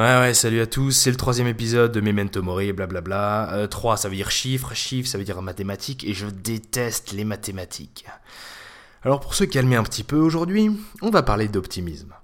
Ouais, ouais, salut à tous, c'est le troisième épisode de Memento Mori, blablabla. Euh, 3, ça veut dire chiffre, chiffre, ça veut dire mathématiques, et je déteste les mathématiques. Alors pour se calmer un petit peu aujourd'hui, on va parler d'optimisme.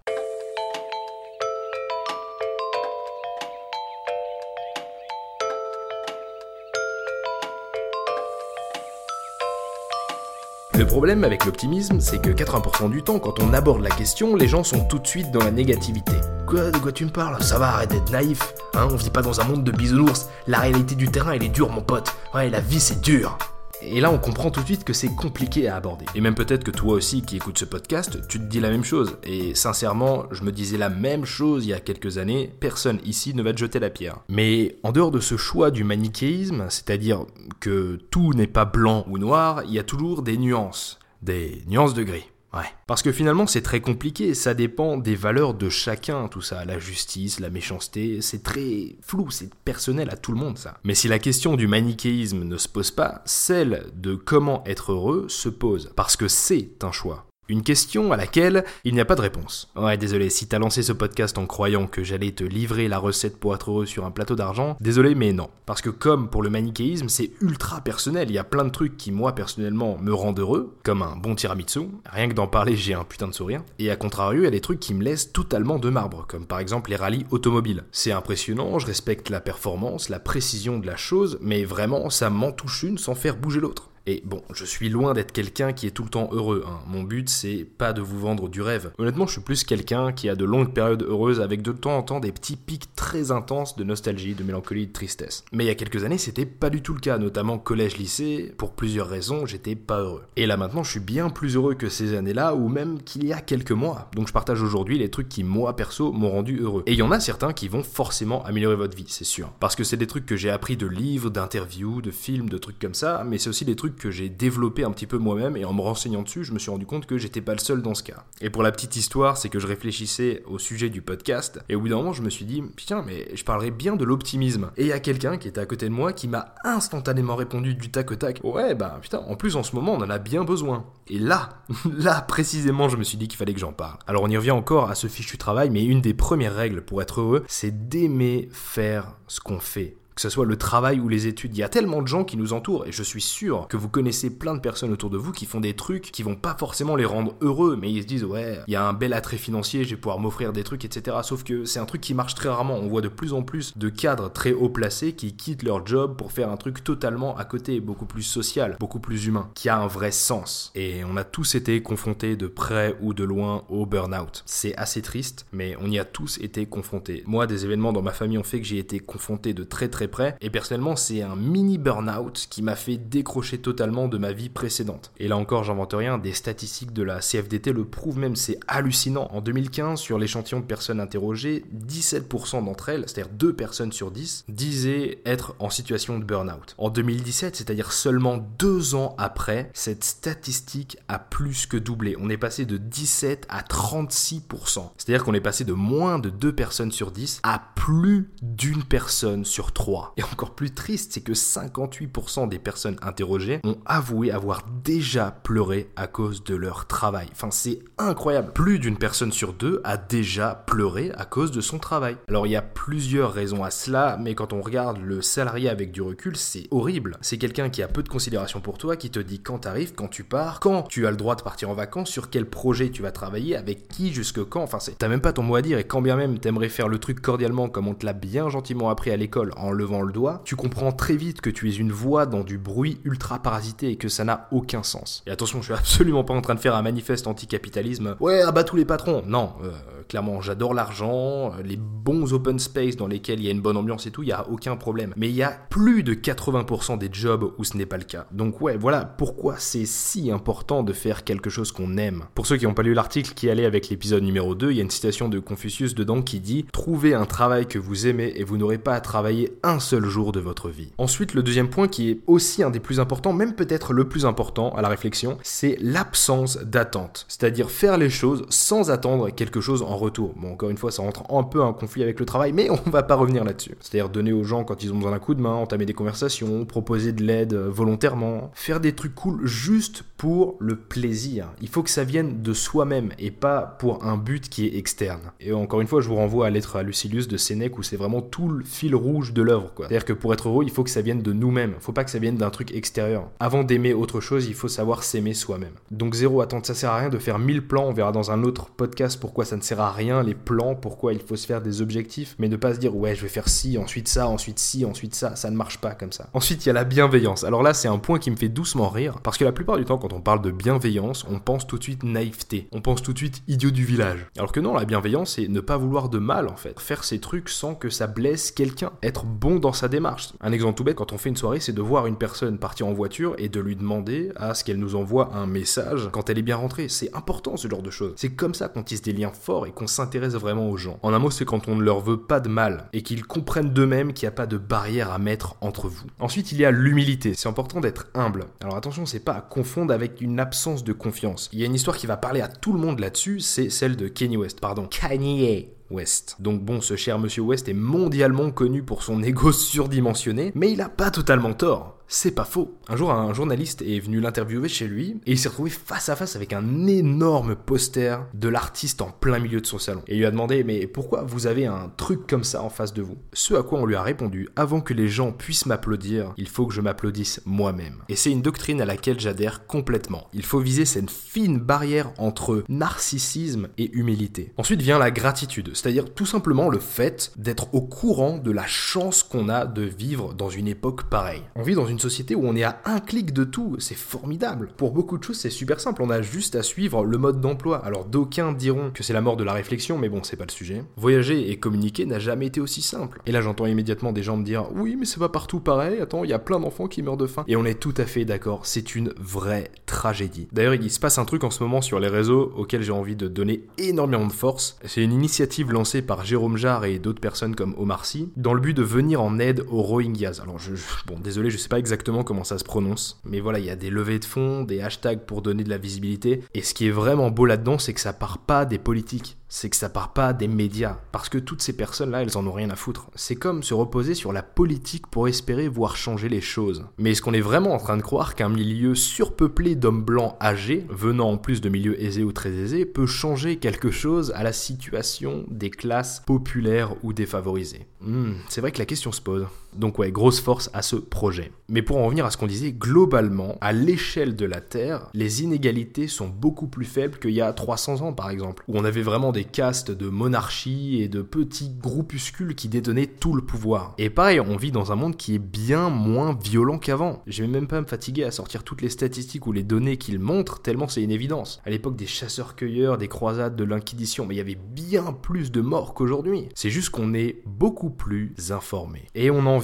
Le problème avec l'optimisme, c'est que 80% du temps, quand on aborde la question, les gens sont tout de suite dans la négativité. Quoi De quoi tu me parles? Ça va, arrête d'être naïf. Hein, on vit pas dans un monde de bisounours. La réalité du terrain, elle est dure, mon pote. Ouais, la vie, c'est dur. Et là, on comprend tout de suite que c'est compliqué à aborder. Et même peut-être que toi aussi qui écoutes ce podcast, tu te dis la même chose. Et sincèrement, je me disais la même chose il y a quelques années. Personne ici ne va te jeter la pierre. Mais en dehors de ce choix du manichéisme, c'est-à-dire que tout n'est pas blanc ou noir, il y a toujours des nuances. Des nuances de gris. Ouais. Parce que finalement, c'est très compliqué, ça dépend des valeurs de chacun, tout ça. La justice, la méchanceté, c'est très flou, c'est personnel à tout le monde, ça. Mais si la question du manichéisme ne se pose pas, celle de comment être heureux se pose. Parce que c'est un choix. Une question à laquelle il n'y a pas de réponse. Ouais, désolé, si t'as lancé ce podcast en croyant que j'allais te livrer la recette pour être heureux sur un plateau d'argent, désolé, mais non. Parce que comme pour le manichéisme, c'est ultra personnel, il y a plein de trucs qui, moi, personnellement, me rendent heureux, comme un bon tiramisu, rien que d'en parler, j'ai un putain de sourire, et à contrario, il y a des trucs qui me laissent totalement de marbre, comme par exemple les rallyes automobiles. C'est impressionnant, je respecte la performance, la précision de la chose, mais vraiment, ça m'en touche une sans faire bouger l'autre. Et bon, je suis loin d'être quelqu'un qui est tout le temps heureux. Hein. Mon but, c'est pas de vous vendre du rêve. Honnêtement, je suis plus quelqu'un qui a de longues périodes heureuses avec de temps en temps des petits pics très intenses de nostalgie, de mélancolie, de tristesse. Mais il y a quelques années, c'était pas du tout le cas, notamment collège-lycée. Pour plusieurs raisons, j'étais pas heureux. Et là maintenant, je suis bien plus heureux que ces années-là, ou même qu'il y a quelques mois. Donc je partage aujourd'hui les trucs qui, moi perso, m'ont rendu heureux. Et il y en a certains qui vont forcément améliorer votre vie, c'est sûr. Parce que c'est des trucs que j'ai appris de livres, d'interviews, de films, de trucs comme ça, mais c'est aussi des trucs que j'ai développé un petit peu moi-même et en me renseignant dessus, je me suis rendu compte que j'étais pas le seul dans ce cas. Et pour la petite histoire, c'est que je réfléchissais au sujet du podcast et au bout d'un moment, je me suis dit putain, mais je parlerais bien de l'optimisme. Et il y a quelqu'un qui était à côté de moi qui m'a instantanément répondu du tac au tac. Ouais, bah putain, en plus en ce moment, on en a bien besoin. Et là, là précisément, je me suis dit qu'il fallait que j'en parle. Alors on y revient encore à ce fichu travail, mais une des premières règles pour être heureux, c'est d'aimer faire ce qu'on fait que ce soit le travail ou les études. Il y a tellement de gens qui nous entourent et je suis sûr que vous connaissez plein de personnes autour de vous qui font des trucs qui vont pas forcément les rendre heureux, mais ils se disent ouais, il y a un bel attrait financier, je vais pouvoir m'offrir des trucs, etc. Sauf que c'est un truc qui marche très rarement. On voit de plus en plus de cadres très haut placés qui quittent leur job pour faire un truc totalement à côté, beaucoup plus social, beaucoup plus humain, qui a un vrai sens. Et on a tous été confrontés de près ou de loin au burn-out. C'est assez triste, mais on y a tous été confrontés. Moi, des événements dans ma famille ont fait que j'ai été confronté de très très près. Et personnellement, c'est un mini burn-out qui m'a fait décrocher totalement de ma vie précédente. Et là encore, j'invente rien, des statistiques de la CFDT le prouvent même, c'est hallucinant. En 2015, sur l'échantillon de personnes interrogées, 17% d'entre elles, c'est-à-dire 2 personnes sur 10, disaient être en situation de burn-out. En 2017, c'est-à-dire seulement 2 ans après, cette statistique a plus que doublé. On est passé de 17 à 36%. C'est-à-dire qu'on est passé de moins de 2 personnes sur 10 à plus d'une personne sur 3. Et encore plus triste, c'est que 58% des personnes interrogées ont avoué avoir déjà pleuré à cause de leur travail. Enfin, c'est incroyable. Plus d'une personne sur deux a déjà pleuré à cause de son travail. Alors, il y a plusieurs raisons à cela, mais quand on regarde le salarié avec du recul, c'est horrible. C'est quelqu'un qui a peu de considération pour toi, qui te dit quand t'arrives, quand tu pars, quand tu as le droit de partir en vacances, sur quel projet tu vas travailler, avec qui, jusque quand. Enfin, t'as même pas ton mot à dire, et quand bien même t'aimerais faire le truc cordialement comme on te l'a bien gentiment appris à l'école en le doigt, tu comprends très vite que tu es une voix dans du bruit ultra parasité et que ça n'a aucun sens. Et attention, je suis absolument pas en train de faire un manifeste anticapitalisme. Ouais, abat tous les patrons. Non, euh, clairement, j'adore l'argent, euh, les bons open space dans lesquels il y a une bonne ambiance et tout, il y a aucun problème. Mais il y a plus de 80% des jobs où ce n'est pas le cas. Donc ouais, voilà pourquoi c'est si important de faire quelque chose qu'on aime. Pour ceux qui n'ont pas lu l'article qui allait avec l'épisode numéro 2, il y a une citation de Confucius dedans qui dit Trouvez un travail que vous aimez et vous n'aurez pas à travailler un seul jour de votre vie. Ensuite, le deuxième point qui est aussi un des plus importants, même peut-être le plus important à la réflexion, c'est l'absence d'attente. C'est-à-dire faire les choses sans attendre quelque chose en retour. Bon, encore une fois, ça rentre un peu en conflit avec le travail, mais on va pas revenir là-dessus. C'est-à-dire donner aux gens quand ils ont besoin d'un coup de main, entamer des conversations, proposer de l'aide euh, volontairement, faire des trucs cool juste pour le plaisir. Il faut que ça vienne de soi-même et pas pour un but qui est externe. Et encore une fois, je vous renvoie à l'être à Lucilius de Sénèque où c'est vraiment tout le fil rouge de l'œuvre. C'est-à-dire que pour être heureux, il faut que ça vienne de nous-mêmes. Faut pas que ça vienne d'un truc extérieur. Avant d'aimer autre chose, il faut savoir s'aimer soi-même. Donc zéro attente, ça sert à rien de faire mille plans. On verra dans un autre podcast pourquoi ça ne sert à rien les plans, pourquoi il faut se faire des objectifs, mais ne pas se dire ouais je vais faire ci, ensuite ça, ensuite ci, ensuite ça. Ça ne marche pas comme ça. Ensuite il y a la bienveillance. Alors là c'est un point qui me fait doucement rire parce que la plupart du temps quand on parle de bienveillance, on pense tout de suite naïveté. On pense tout de suite idiot du village. Alors que non, la bienveillance c'est ne pas vouloir de mal en fait. Faire ces trucs sans que ça blesse quelqu'un. Être bon dans sa démarche. Un exemple tout bête quand on fait une soirée, c'est de voir une personne partir en voiture et de lui demander à ce qu'elle nous envoie un message quand elle est bien rentrée. C'est important ce genre de choses. C'est comme ça qu'on tisse des liens forts et qu'on s'intéresse vraiment aux gens. En un mot, c'est quand on ne leur veut pas de mal et qu'ils comprennent d'eux-mêmes qu'il n'y a pas de barrière à mettre entre vous. Ensuite, il y a l'humilité. C'est important d'être humble. Alors attention, c'est pas à confondre avec une absence de confiance. Il y a une histoire qui va parler à tout le monde là-dessus, c'est celle de Kanye West. Pardon, Kanye West. Donc bon, ce cher monsieur West est mondialement connu pour son ego surdimensionné, mais il a pas totalement tort. C'est pas faux. Un jour, un journaliste est venu l'interviewer chez lui et il s'est retrouvé face à face avec un énorme poster de l'artiste en plein milieu de son salon. Et il lui a demandé Mais pourquoi vous avez un truc comme ça en face de vous? Ce à quoi on lui a répondu Avant que les gens puissent m'applaudir, il faut que je m'applaudisse moi-même. Et c'est une doctrine à laquelle j'adhère complètement. Il faut viser cette fine barrière entre narcissisme et humilité. Ensuite vient la gratitude, c'est-à-dire tout simplement le fait d'être au courant de la chance qu'on a de vivre dans une époque pareille. On vit dans une société où on est à un clic de tout, c'est formidable. Pour beaucoup de choses, c'est super simple, on a juste à suivre le mode d'emploi. Alors d'aucuns diront que c'est la mort de la réflexion, mais bon, c'est pas le sujet. Voyager et communiquer n'a jamais été aussi simple. Et là, j'entends immédiatement des gens me dire "Oui, mais c'est pas partout pareil. Attends, il y a plein d'enfants qui meurent de faim." Et on est tout à fait d'accord, c'est une vraie tragédie. D'ailleurs, il se passe un truc en ce moment sur les réseaux auquel j'ai envie de donner énormément de force. C'est une initiative lancée par Jérôme Jarre et d'autres personnes comme Omar Sy dans le but de venir en aide aux Rohingyas. Alors je, bon, désolé, je sais pas exactement comment ça se prononce, mais voilà, il y a des levées de fonds, des hashtags pour donner de la visibilité, et ce qui est vraiment beau là-dedans, c'est que ça part pas des politiques c'est que ça part pas des médias, parce que toutes ces personnes-là, elles en ont rien à foutre. C'est comme se reposer sur la politique pour espérer voir changer les choses. Mais est-ce qu'on est vraiment en train de croire qu'un milieu surpeuplé d'hommes blancs âgés, venant en plus de milieux aisés ou très aisés, peut changer quelque chose à la situation des classes populaires ou défavorisées? Hmm, C'est vrai que la question se pose. Donc ouais, grosse force à ce projet. Mais pour en revenir à ce qu'on disait, globalement, à l'échelle de la Terre, les inégalités sont beaucoup plus faibles qu'il y a 300 ans par exemple, où on avait vraiment des castes de monarchie et de petits groupuscules qui détenaient tout le pouvoir. Et pareil, on vit dans un monde qui est bien moins violent qu'avant. Je vais même pas me fatiguer à sortir toutes les statistiques ou les données qu'il montre, tellement c'est une évidence. À l'époque des chasseurs-cueilleurs, des croisades, de l'inquisition, mais il y avait bien plus de morts qu'aujourd'hui. C'est juste qu'on est beaucoup plus informé. Et on en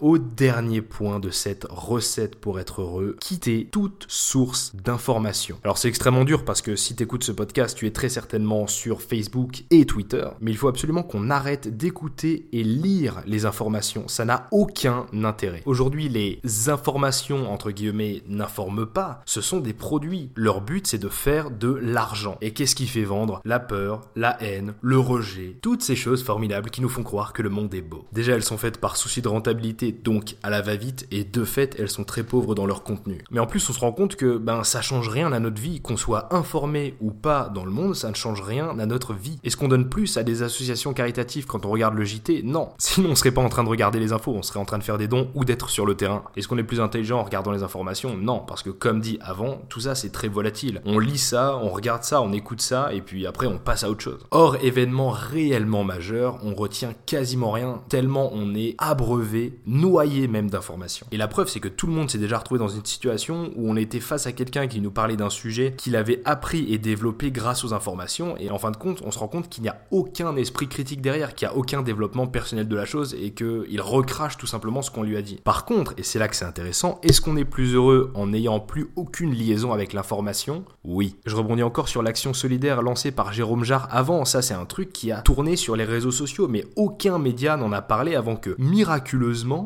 au dernier point de cette recette pour être heureux, quitter toute source d'information. Alors c'est extrêmement dur parce que si t'écoutes ce podcast, tu es très certainement sur Facebook et Twitter, mais il faut absolument qu'on arrête d'écouter et lire les informations. Ça n'a aucun intérêt. Aujourd'hui, les informations, entre guillemets, n'informent pas. Ce sont des produits. Leur but, c'est de faire de l'argent. Et qu'est-ce qui fait vendre? La peur, la haine, le rejet, toutes ces choses formidables qui nous font croire que le monde est beau. Déjà, elles sont faites par souci de rentabilité, donc à la va-vite, et de fait, elles sont très pauvres dans leur contenu. Mais en plus, on se rend compte que ben ça change rien à notre vie, qu'on soit informé ou pas dans le monde, ça ne change rien à notre vie. Est-ce qu'on donne plus à des associations caritatives quand on regarde le JT Non. Sinon, on serait pas en train de regarder les infos, on serait en train de faire des dons ou d'être sur le terrain. Est-ce qu'on est plus intelligent en regardant les informations? Non, parce que comme dit avant, tout ça c'est très volatile. On lit ça, on regarde ça, on écoute ça, et puis après on passe à autre chose. Or, événement réellement majeur, on retient quasiment rien, tellement on est abreuvé, noyé même d'informations. Et la preuve, c'est que tout le monde s'est déjà retrouvé dans une situation où on était face à quelqu'un qui nous parlait d'un sujet qu'il avait appris et développé grâce aux informations, et en fin de compte, on se rend compte qu'il n'y a aucun esprit critique derrière, qu'il n'y a aucun développement personnel de la chose et qu'il recrache tout simplement ce qu'on lui a dit. Par contre, et c'est là que c'est intéressant, est-ce qu'on est plus heureux en n'ayant plus aucune liaison avec l'information? Oui. Je rebondis encore sur l'action solidaire lancée par Jérôme Jarre avant, ça c'est un truc qui a tourné sur les réseaux sociaux, mais aucun média n'en a parlé avant que, miraculeusement,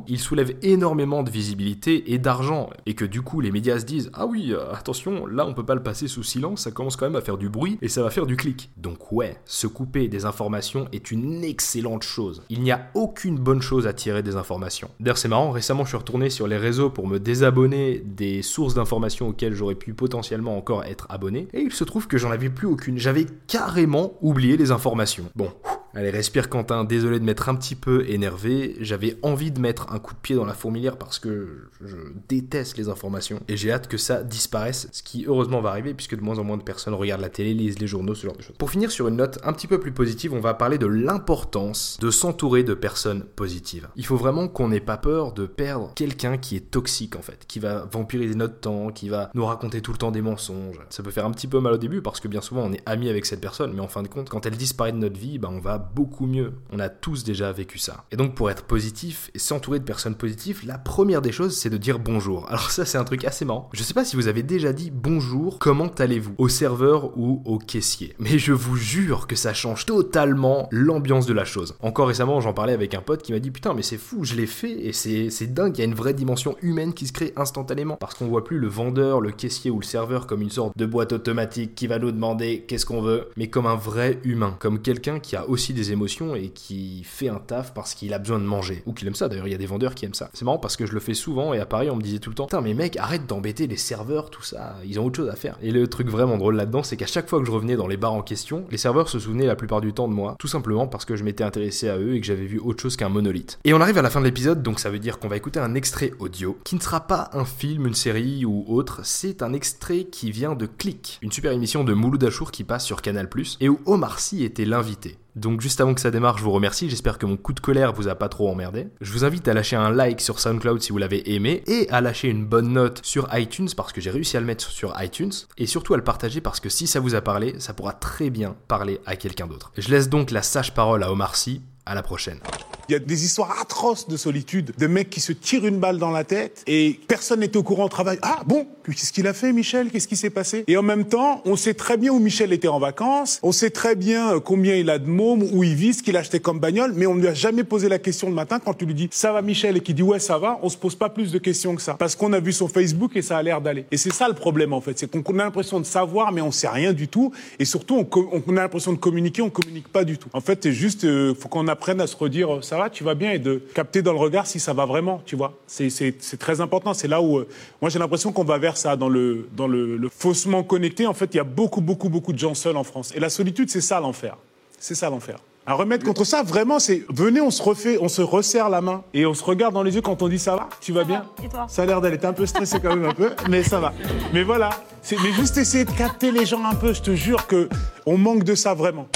il soulève énormément de visibilité et d'argent, et que du coup les médias se disent Ah oui, euh, attention, là on peut pas le passer sous silence, ça commence quand même à faire du bruit et ça va faire du clic. Donc ouais se couper des informations est une excellente chose. Il n'y a aucune bonne chose à tirer des informations. D'ailleurs, c'est marrant, récemment, je suis retourné sur les réseaux pour me désabonner des sources d'informations auxquelles j'aurais pu potentiellement encore être abonné, et il se trouve que j'en avais plus aucune. J'avais carrément oublié les informations. Bon, Allez, respire Quentin, désolé de m'être un petit peu énervé, j'avais envie de mettre un coup de pied dans la fourmilière parce que je déteste les informations et j'ai hâte que ça disparaisse, ce qui heureusement va arriver puisque de moins en moins de personnes regardent la télé, lisent les journaux, ce genre de choses. Pour finir sur une note un petit peu plus positive, on va parler de l'importance de s'entourer de personnes positives. Il faut vraiment qu'on n'ait pas peur de perdre quelqu'un qui est toxique en fait, qui va vampiriser notre temps, qui va nous raconter tout le temps des mensonges. Ça peut faire un petit peu mal au début parce que bien souvent on est ami avec cette personne, mais en fin de compte, quand elle disparaît de notre vie, bah, on va beaucoup mieux. On a tous déjà vécu ça. Et donc pour être positif et s'entourer de personnes positives, la première des choses c'est de dire bonjour. Alors ça c'est un truc assez marrant. Je sais pas si vous avez déjà dit bonjour, comment allez-vous? Au serveur ou au caissier. Mais je vous jure que ça change totalement l'ambiance de la chose. Encore récemment j'en parlais avec un pote qui m'a dit putain mais c'est fou, je l'ai fait et c'est dingue, il y a une vraie dimension humaine qui se crée instantanément. Parce qu'on voit plus le vendeur, le caissier ou le serveur comme une sorte de boîte automatique qui va nous demander qu'est-ce qu'on veut, mais comme un vrai humain, comme quelqu'un qui a aussi des émotions et qui fait un taf parce qu'il a besoin de manger. Ou qu'il aime ça, d'ailleurs, il y a des vendeurs qui aiment ça. C'est marrant parce que je le fais souvent et à Paris, on me disait tout le temps Putain, mais mec, arrête d'embêter les serveurs, tout ça, ils ont autre chose à faire. Et le truc vraiment drôle là-dedans, c'est qu'à chaque fois que je revenais dans les bars en question, les serveurs se souvenaient la plupart du temps de moi, tout simplement parce que je m'étais intéressé à eux et que j'avais vu autre chose qu'un monolithe. Et on arrive à la fin de l'épisode, donc ça veut dire qu'on va écouter un extrait audio qui ne sera pas un film, une série ou autre, c'est un extrait qui vient de Click, une super émission de Mouloud Achour qui passe sur Canal+, et où Omar Sy était l'invité. Donc juste avant que ça démarre, je vous remercie, j'espère que mon coup de colère vous a pas trop emmerdé. Je vous invite à lâcher un like sur SoundCloud si vous l'avez aimé et à lâcher une bonne note sur iTunes parce que j'ai réussi à le mettre sur iTunes et surtout à le partager parce que si ça vous a parlé, ça pourra très bien parler à quelqu'un d'autre. Je laisse donc la sage parole à Omar Sy, à la prochaine. Il y a des histoires atroces de solitude, de mecs qui se tirent une balle dans la tête et personne n'était au courant au travail. Ah bon, qu'est-ce qu'il a fait Michel? Qu'est-ce qui s'est passé? Et en même temps, on sait très bien où Michel était en vacances, on sait très bien euh, combien il a de mômes, où il vit, ce qu'il a acheté comme bagnole, mais on ne lui a jamais posé la question le matin quand tu lui dis ça va Michel? et qu'il dit ouais ça va, on se pose pas plus de questions que ça parce qu'on a vu son Facebook et ça a l'air d'aller. Et c'est ça le problème en fait, c'est qu'on a l'impression de savoir mais on sait rien du tout et surtout on, a l'impression de communiquer, on communique pas du tout. En fait, c'est juste euh, faut qu'on apprenne à se redire ça va, tu vas bien et de capter dans le regard si ça va vraiment, tu vois. C'est très important. C'est là où, euh, moi, j'ai l'impression qu'on va vers ça, dans, le, dans le, le, faussement connecté. En fait, il y a beaucoup, beaucoup, beaucoup de gens seuls en France. Et la solitude, c'est ça l'enfer. C'est ça l'enfer. Un remède contre ça, vraiment, c'est venez, on se refait, on se resserre la main et on se regarde dans les yeux quand on dit ça va, tu vas bien. Et toi Ça a l'air d'aller. T'es un peu stressé quand même un peu, mais ça va. Mais voilà, mais juste essayer de capter les gens un peu. Je te jure que on manque de ça vraiment.